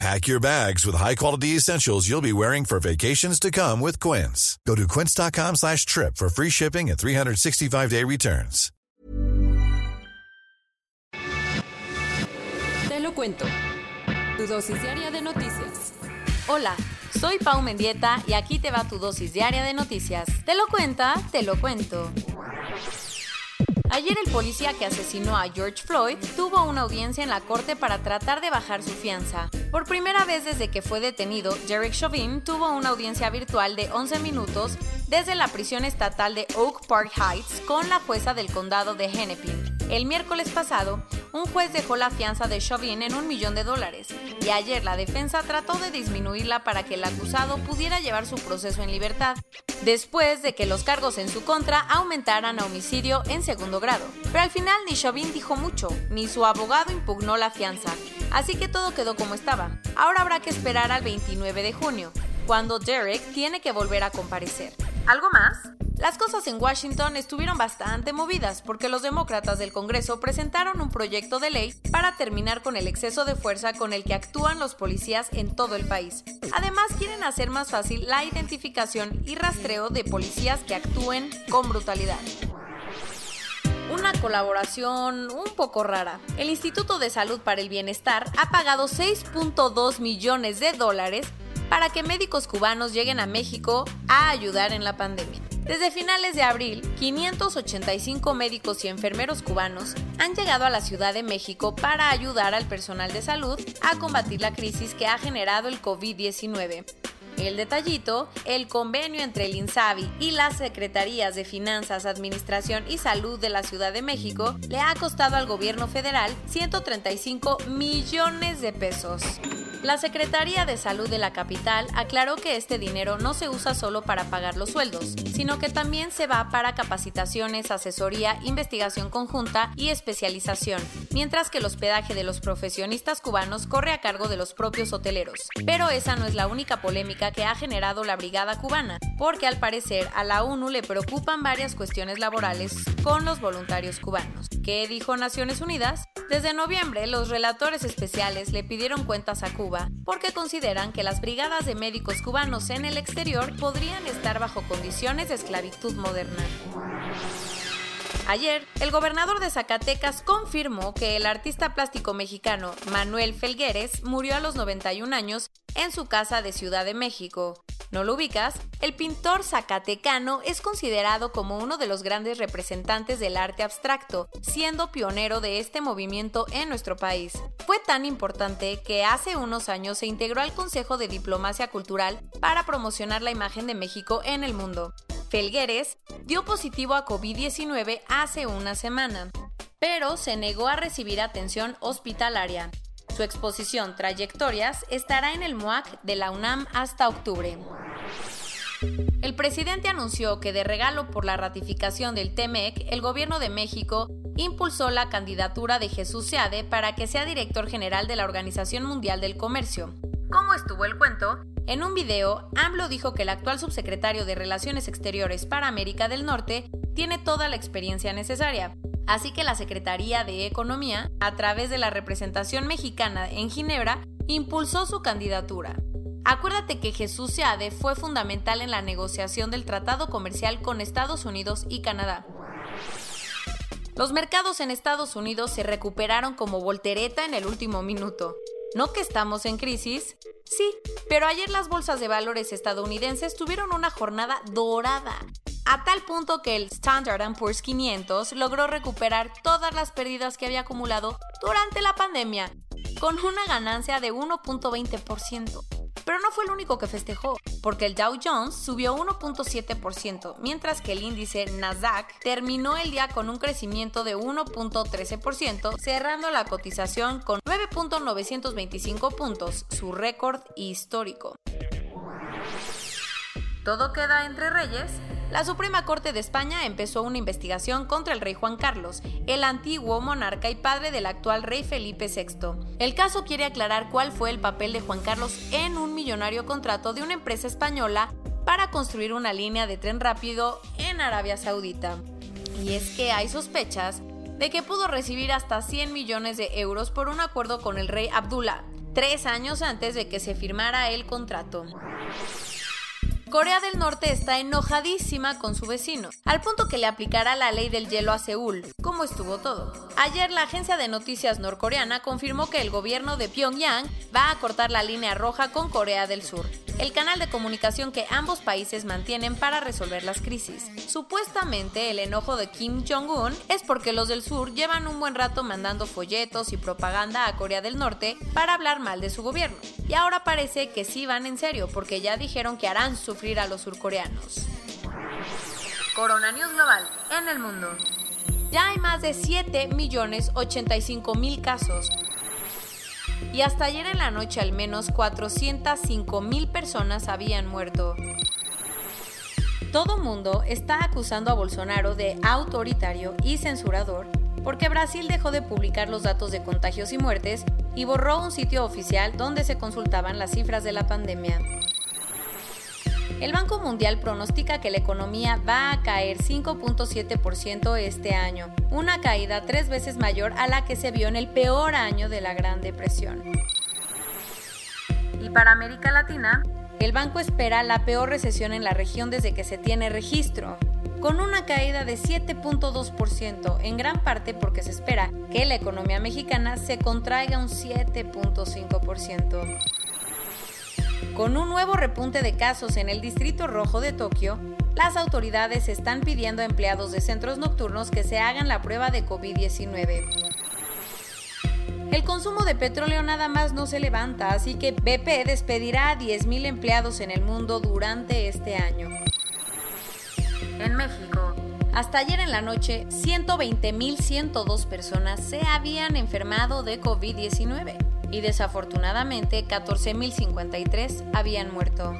Pack your bags with high-quality essentials you'll be wearing for vacations to come with Quince. Go to quince.com slash trip for free shipping and 365-day returns. Te lo cuento. Tu dosis diaria de noticias. Hola, soy Pau Mendieta y aquí te va tu dosis diaria de noticias. ¿Te lo cuenta? Te lo cuento. Ayer el policía que asesinó a George Floyd tuvo una audiencia en la corte para tratar de bajar su fianza. Por primera vez desde que fue detenido, Derek Chauvin tuvo una audiencia virtual de 11 minutos desde la prisión estatal de Oak Park Heights con la jueza del condado de Hennepin. El miércoles pasado, un juez dejó la fianza de Chauvin en un millón de dólares y ayer la defensa trató de disminuirla para que el acusado pudiera llevar su proceso en libertad, después de que los cargos en su contra aumentaran a homicidio en segundo grado. Pero al final ni Chauvin dijo mucho, ni su abogado impugnó la fianza, así que todo quedó como estaba. Ahora habrá que esperar al 29 de junio, cuando Derek tiene que volver a comparecer. ¿Algo más? Las cosas en Washington estuvieron bastante movidas porque los demócratas del Congreso presentaron un proyecto de ley para terminar con el exceso de fuerza con el que actúan los policías en todo el país. Además, quieren hacer más fácil la identificación y rastreo de policías que actúen con brutalidad una colaboración un poco rara. El Instituto de Salud para el Bienestar ha pagado 6.2 millones de dólares para que médicos cubanos lleguen a México a ayudar en la pandemia. Desde finales de abril, 585 médicos y enfermeros cubanos han llegado a la Ciudad de México para ayudar al personal de salud a combatir la crisis que ha generado el COVID-19. El detallito, el convenio entre el INSABI y las Secretarías de Finanzas, Administración y Salud de la Ciudad de México le ha costado al gobierno federal 135 millones de pesos. La Secretaría de Salud de la capital aclaró que este dinero no se usa solo para pagar los sueldos, sino que también se va para capacitaciones, asesoría, investigación conjunta y especialización, mientras que el hospedaje de los profesionistas cubanos corre a cargo de los propios hoteleros. Pero esa no es la única polémica que ha generado la Brigada Cubana, porque al parecer a la ONU le preocupan varias cuestiones laborales con los voluntarios cubanos. ¿Qué dijo Naciones Unidas? Desde noviembre, los relatores especiales le pidieron cuentas a Cuba porque consideran que las brigadas de médicos cubanos en el exterior podrían estar bajo condiciones de esclavitud moderna. Ayer, el gobernador de Zacatecas confirmó que el artista plástico mexicano Manuel Felgueres murió a los 91 años en su casa de Ciudad de México. ¿No lo ubicas? El pintor zacatecano es considerado como uno de los grandes representantes del arte abstracto, siendo pionero de este movimiento en nuestro país. Fue tan importante que hace unos años se integró al Consejo de Diplomacia Cultural para promocionar la imagen de México en el mundo. Felgueres dio positivo a COVID-19 hace una semana, pero se negó a recibir atención hospitalaria. Su exposición Trayectorias estará en el MOAC de la UNAM hasta octubre. El presidente anunció que de regalo por la ratificación del TEMEC, el gobierno de México impulsó la candidatura de Jesús Seade para que sea director general de la Organización Mundial del Comercio. ¿Cómo estuvo el cuento? En un video, AMLO dijo que el actual subsecretario de Relaciones Exteriores para América del Norte tiene toda la experiencia necesaria, así que la Secretaría de Economía, a través de la representación mexicana en Ginebra, impulsó su candidatura. Acuérdate que Jesús Seade fue fundamental en la negociación del tratado comercial con Estados Unidos y Canadá. Los mercados en Estados Unidos se recuperaron como voltereta en el último minuto. ¿No que estamos en crisis? Sí, pero ayer las bolsas de valores estadounidenses tuvieron una jornada dorada, a tal punto que el Standard Poor's 500 logró recuperar todas las pérdidas que había acumulado durante la pandemia, con una ganancia de 1.20%. Pero no fue el único que festejó, porque el Dow Jones subió 1.7%, mientras que el índice Nasdaq terminó el día con un crecimiento de 1.13%, cerrando la cotización con 9.925 puntos, su récord histórico. ¿Todo queda entre reyes? La Suprema Corte de España empezó una investigación contra el rey Juan Carlos, el antiguo monarca y padre del actual rey Felipe VI. El caso quiere aclarar cuál fue el papel de Juan Carlos en un millonario contrato de una empresa española para construir una línea de tren rápido en Arabia Saudita. Y es que hay sospechas de que pudo recibir hasta 100 millones de euros por un acuerdo con el rey Abdullah, tres años antes de que se firmara el contrato. Corea del Norte está enojadísima con su vecino, al punto que le aplicará la ley del hielo a Seúl. ¿Cómo estuvo todo? Ayer la agencia de noticias norcoreana confirmó que el gobierno de Pyongyang va a cortar la línea roja con Corea del Sur, el canal de comunicación que ambos países mantienen para resolver las crisis. Supuestamente el enojo de Kim Jong-un es porque los del sur llevan un buen rato mandando folletos y propaganda a Corea del Norte para hablar mal de su gobierno. Y ahora parece que sí van en serio porque ya dijeron que harán sufrir a los surcoreanos. Corona News Global en el mundo. Ya hay más de 7.085.000 casos. Y hasta ayer en la noche al menos 405.000 personas habían muerto. Todo mundo está acusando a Bolsonaro de autoritario y censurador porque Brasil dejó de publicar los datos de contagios y muertes y borró un sitio oficial donde se consultaban las cifras de la pandemia. El Banco Mundial pronostica que la economía va a caer 5.7% este año, una caída tres veces mayor a la que se vio en el peor año de la Gran Depresión. Y para América Latina, el banco espera la peor recesión en la región desde que se tiene registro, con una caída de 7.2%, en gran parte porque se espera que la economía mexicana se contraiga un 7.5%. Con un nuevo repunte de casos en el Distrito Rojo de Tokio, las autoridades están pidiendo a empleados de centros nocturnos que se hagan la prueba de COVID-19. El consumo de petróleo nada más no se levanta, así que BP despedirá a 10.000 empleados en el mundo durante este año. En México, hasta ayer en la noche, 120.102 personas se habían enfermado de COVID-19 y desafortunadamente 14.053 habían muerto.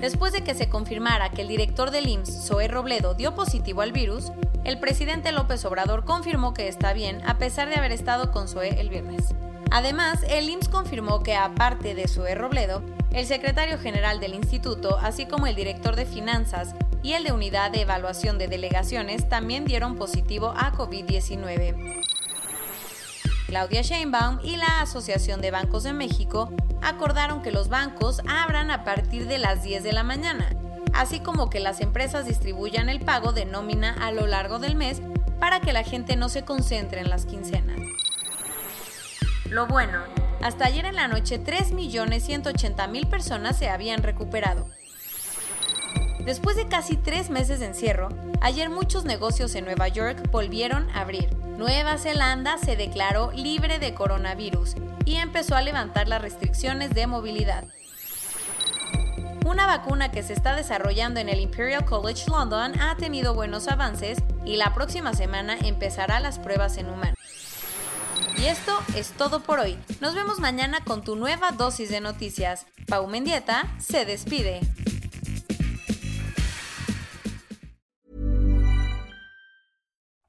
Después de que se confirmara que el director del IMSS, Zoé Robledo, dio positivo al virus, el presidente López Obrador confirmó que está bien a pesar de haber estado con Zoé el viernes. Además, el IMSS confirmó que aparte de Zoé Robledo, el secretario general del instituto, así como el director de finanzas y el de unidad de evaluación de delegaciones también dieron positivo a COVID-19. Claudia Sheinbaum y la Asociación de Bancos de México acordaron que los bancos abran a partir de las 10 de la mañana, así como que las empresas distribuyan el pago de nómina a lo largo del mes para que la gente no se concentre en las quincenas. Lo bueno, hasta ayer en la noche 3.180.000 personas se habían recuperado. Después de casi tres meses de encierro, ayer muchos negocios en Nueva York volvieron a abrir. Nueva Zelanda se declaró libre de coronavirus y empezó a levantar las restricciones de movilidad. Una vacuna que se está desarrollando en el Imperial College London ha tenido buenos avances y la próxima semana empezará las pruebas en humanos. Y esto es todo por hoy. Nos vemos mañana con tu nueva dosis de noticias. Pau Mendieta se despide.